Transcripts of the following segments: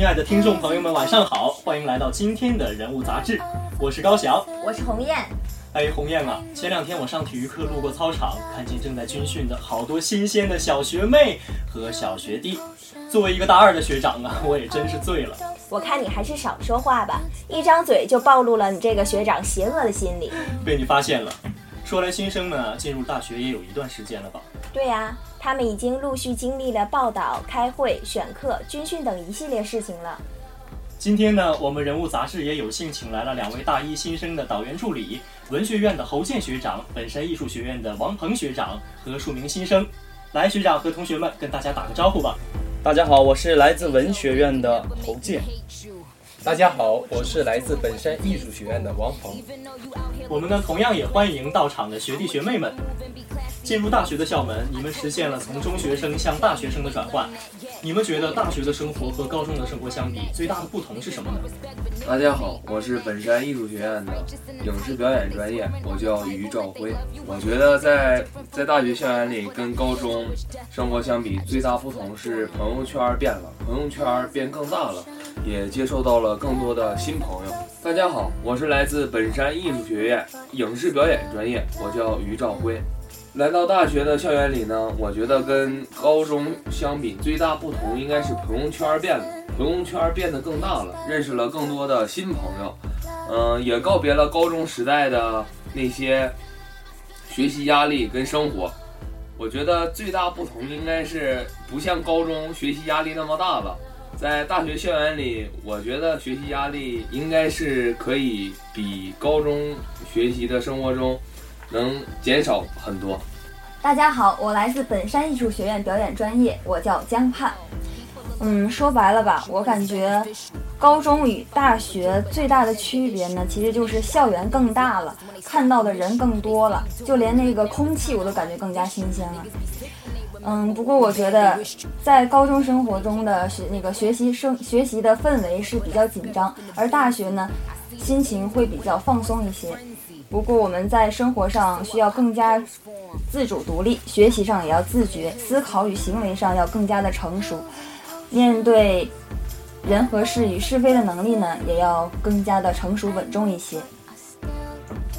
亲爱的听众朋友们，晚上好，欢迎来到今天的人物杂志，我是高翔，我是鸿雁。哎，鸿雁啊，前两天我上体育课路过操场，看见正在军训的好多新鲜的小学妹和小学弟。作为一个大二的学长啊，我也真是醉了。我看你还是少说话吧，一张嘴就暴露了你这个学长邪恶的心理。被你发现了。说来，新生呢进入大学也有一段时间了吧？对呀，他们已经陆续经历了报道、开会、选课、军训等一系列事情了。今天呢，我们人物杂志也有幸请来了两位大一新生的导员助理，文学院的侯健学长，本山艺术学院的王鹏学长和数名新生。来，学长和同学们跟大家打个招呼吧。大家好，我是来自文学院的侯健。大家好，我是来自本山艺术学院的王鹏。我们呢，同样也欢迎到场的学弟学妹们。进入大学的校门，你们实现了从中学生向大学生的转换。你们觉得大学的生活和高中的生活相比，最大的不同是什么呢？大家好，我是本山艺术学院的影视表演专业，我叫于兆辉。我觉得在在大学校园里跟高中生活相比，最大不同是朋友圈变了，朋友圈变更大了，也接受到了更多的新朋友。大家好，我是来自本山艺术学院影视表演专业，我叫于兆辉。来到大学的校园里呢，我觉得跟高中相比，最大不同应该是朋友圈变了，朋友圈变得更大了，认识了更多的新朋友，嗯，也告别了高中时代的那些学习压力跟生活。我觉得最大不同应该是不像高中学习压力那么大了，在大学校园里，我觉得学习压力应该是可以比高中学习的生活中。能减少很多。大家好，我来自本山艺术学院表演专业，我叫江盼。嗯，说白了吧，我感觉高中与大学最大的区别呢，其实就是校园更大了，看到的人更多了，就连那个空气我都感觉更加新鲜了。嗯，不过我觉得在高中生活中的学那个学习生学习的氛围是比较紧张，而大学呢，心情会比较放松一些。不过我们在生活上需要更加自主独立，学习上也要自觉，思考与行为上要更加的成熟，面对人和事与是非的能力呢，也要更加的成熟稳重一些。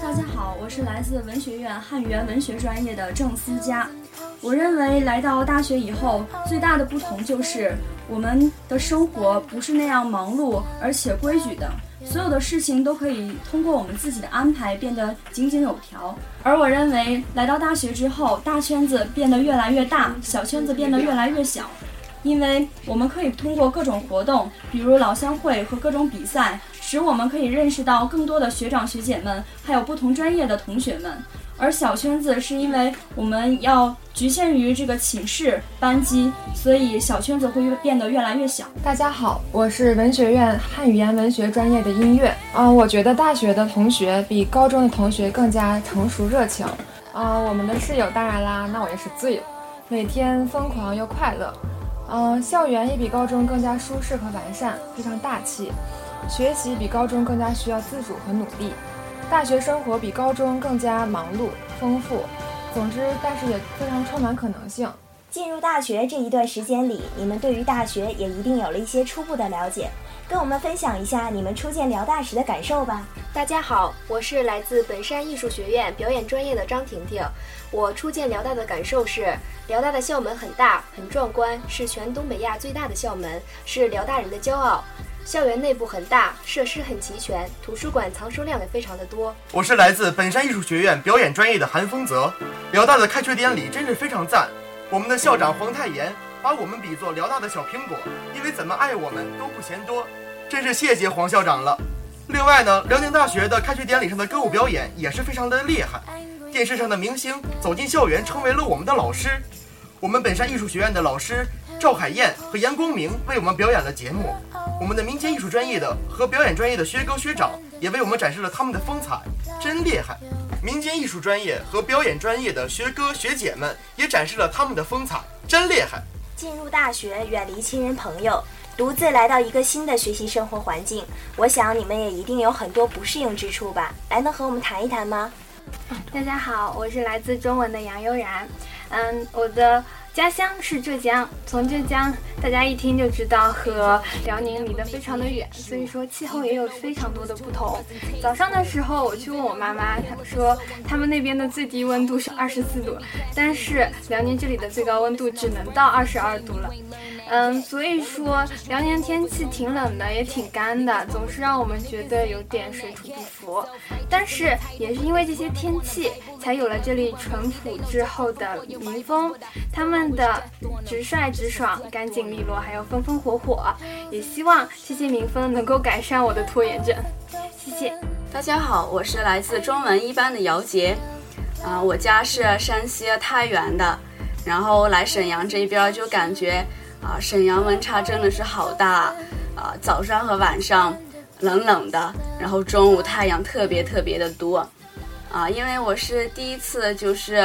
大家好，我是来自文学院汉语言文学专业的郑思佳。我认为来到大学以后，最大的不同就是我们的生活不是那样忙碌而且规矩的。所有的事情都可以通过我们自己的安排变得井井有条，而我认为来到大学之后，大圈子变得越来越大，小圈子变得越来越小，因为我们可以通过各种活动，比如老乡会和各种比赛，使我们可以认识到更多的学长学姐们，还有不同专业的同学们。而小圈子是因为我们要局限于这个寝室班级，所以小圈子会越变得越来越小。大家好，我是文学院汉语言文学专业的音乐嗯。我觉得大学的同学比高中的同学更加成熟热情啊。我们的室友当然啦，那我也是醉了，每天疯狂又快乐。嗯，校园也比高中更加舒适和完善，非常大气。学习比高中更加需要自主和努力。大学生活比高中更加忙碌丰富，总之，但是也非常充满可能性。进入大学这一段时间里，你们对于大学也一定有了一些初步的了解，跟我们分享一下你们初见辽大时的感受吧。大家好，我是来自本山艺术学院表演专业的张婷婷。我初见辽大的感受是，辽大的校门很大很壮观，是全东北亚最大的校门，是辽大人的骄傲。校园内部很大，设施很齐全，图书馆藏书量也非常的多。我是来自本山艺术学院表演专业的韩丰泽。辽大的开学典礼真是非常赞，我们的校长黄太炎把我们比作辽大的小苹果，因为怎么爱我们都不嫌多，真是谢谢黄校长了。另外呢，辽宁大学的开学典礼上的歌舞表演也是非常的厉害，电视上的明星走进校园成为了我们的老师。我们本山艺术学院的老师赵海燕和杨光明为我们表演了节目。我们的民间艺术专业的和表演专业的学哥学长也为我们展示了他们的风采，真厉害！民间艺术专业和表演专业的学哥学姐们也展示了他们的风采，真厉害！进入大学，远离亲人朋友，独自来到一个新的学习生活环境，我想你们也一定有很多不适应之处吧？来，能和我们谈一谈吗？大家好，我是来自中文的杨悠然。嗯，我的家乡是浙江，从浙江大家一听就知道和辽宁离得非常的远，所以说气候也有非常多的不同。早上的时候我去问我妈妈，她说他们那边的最低温度是二十四度，但是辽宁这里的最高温度只能到二十二度了。嗯，所以说辽宁天气挺冷的，也挺干的，总是让我们觉得有点水土不服。但是也是因为这些天气，才有了这里淳朴之后的民风，他们的直率直爽、干净利落，还有风风火火。也希望这些民风能够改善我的拖延症。谢谢。大家好，我是来自中文一班的姚杰，啊，我家是山西太原的，然后来沈阳这边就感觉。啊，沈阳温差真的是好大，啊，早上和晚上冷冷的，然后中午太阳特别特别的多，啊，因为我是第一次就是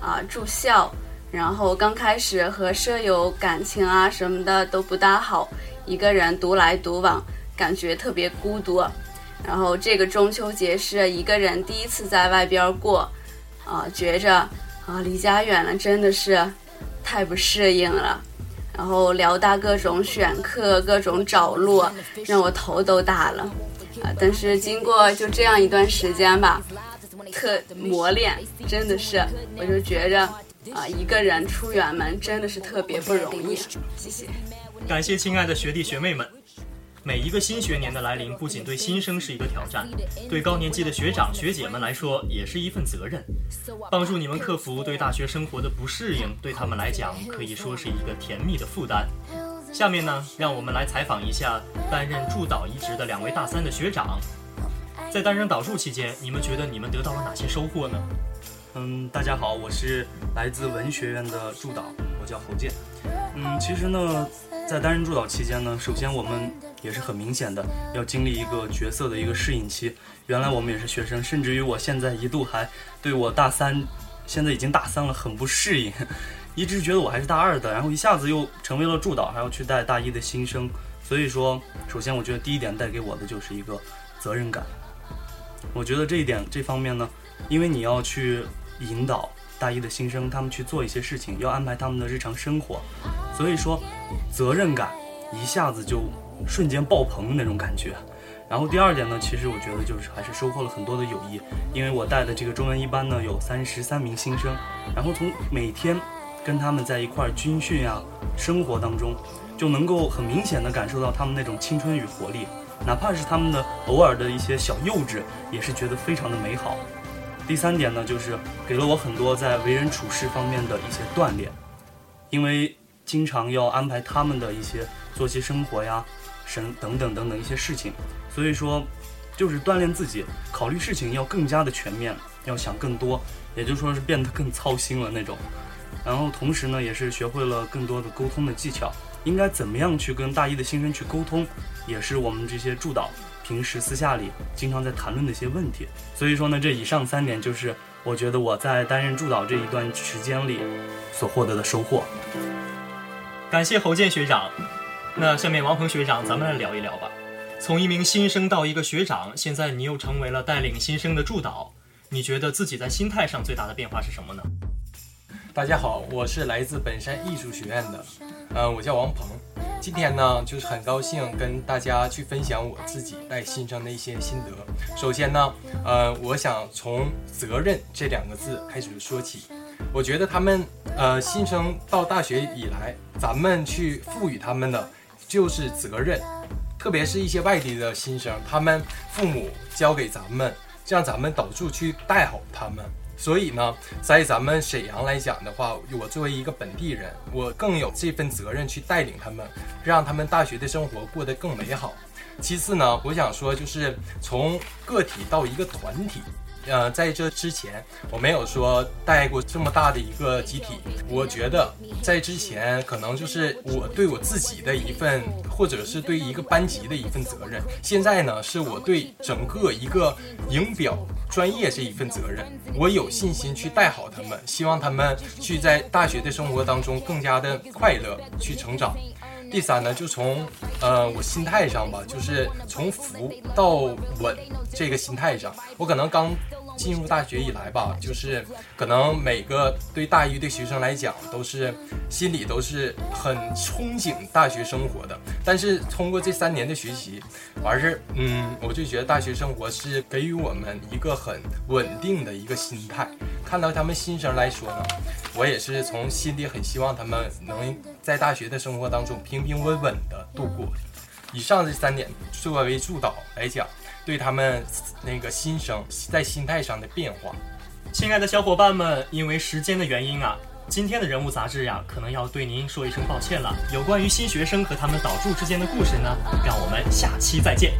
啊住校，然后刚开始和舍友感情啊什么的都不大好，一个人独来独往，感觉特别孤独，然后这个中秋节是一个人第一次在外边过，啊，觉着啊离家远了真的是太不适应了。然后辽大各种选课、各种找路，让我头都大了啊！但是经过就这样一段时间吧，特磨练，真的是，我就觉着啊，一个人出远门真的是特别不容易。谢谢，感谢亲爱的学弟学妹们。每一个新学年的来临，不仅对新生是一个挑战，对高年级的学长学姐们来说也是一份责任。帮助你们克服对大学生活的不适应，对他们来讲可以说是一个甜蜜的负担。下面呢，让我们来采访一下担任助导一职的两位大三的学长。在担任导助期间，你们觉得你们得到了哪些收获呢？嗯，大家好，我是来自文学院的助导，我叫侯健。嗯，其实呢，在担任助导期间呢，首先我们也是很明显的要经历一个角色的一个适应期。原来我们也是学生，甚至于我现在一度还对我大三，现在已经大三了很不适应，一直觉得我还是大二的，然后一下子又成为了助导，还要去带大一的新生。所以说，首先我觉得第一点带给我的就是一个责任感。我觉得这一点这方面呢，因为你要去引导大一的新生，他们去做一些事情，要安排他们的日常生活，所以说责任感一下子就。瞬间爆棚的那种感觉，然后第二点呢，其实我觉得就是还是收获了很多的友谊，因为我带的这个中文一班呢有三十三名新生，然后从每天跟他们在一块儿军训啊，生活当中，就能够很明显的感受到他们那种青春与活力，哪怕是他们的偶尔的一些小幼稚，也是觉得非常的美好。第三点呢，就是给了我很多在为人处事方面的一些锻炼，因为经常要安排他们的一些作息生活呀。神等等等等一些事情，所以说，就是锻炼自己，考虑事情要更加的全面，要想更多，也就说是变得更操心了那种。然后同时呢，也是学会了更多的沟通的技巧，应该怎么样去跟大一的新生去沟通，也是我们这些助导平时私下里经常在谈论的一些问题。所以说呢，这以上三点就是我觉得我在担任助导这一段时间里所获得的收获。感谢侯健学长。那下面王鹏学长，咱们来聊一聊吧。从一名新生到一个学长，现在你又成为了带领新生的助导，你觉得自己在心态上最大的变化是什么呢？大家好，我是来自本山艺术学院的，呃，我叫王鹏。今天呢，就是很高兴跟大家去分享我自己带新生的一些心得。首先呢，呃，我想从责任这两个字开始说起。我觉得他们，呃，新生到大学以来，咱们去赋予他们的。就是责任，特别是一些外地的新生，他们父母交给咱们，让咱们导助去带好他们。所以呢，在咱们沈阳来讲的话，我作为一个本地人，我更有这份责任去带领他们，让他们大学的生活过得更美好。其次呢，我想说，就是从个体到一个团体。呃，在这之前，我没有说带过这么大的一个集体。我觉得在之前，可能就是我对我自己的一份，或者是对一个班级的一份责任。现在呢，是我对整个一个影表专业这一份责任。我有信心去带好他们，希望他们去在大学的生活当中更加的快乐，去成长。第三呢，就从呃我心态上吧，就是从浮到稳这个心态上，我可能刚。进入大学以来吧，就是可能每个对大一的学生来讲，都是心里都是很憧憬大学生活的。但是通过这三年的学习，完事儿，嗯，我就觉得大学生活是给予我们一个很稳定的一个心态。看到他们新生来说呢，我也是从心里很希望他们能在大学的生活当中平平稳稳的度过。以上这三点作为助导来讲。对他们那个新生在心态上的变化，亲爱的小伙伴们，因为时间的原因啊，今天的人物杂志呀，可能要对您说一声抱歉了。有关于新学生和他们导助之间的故事呢，让我们下期再见。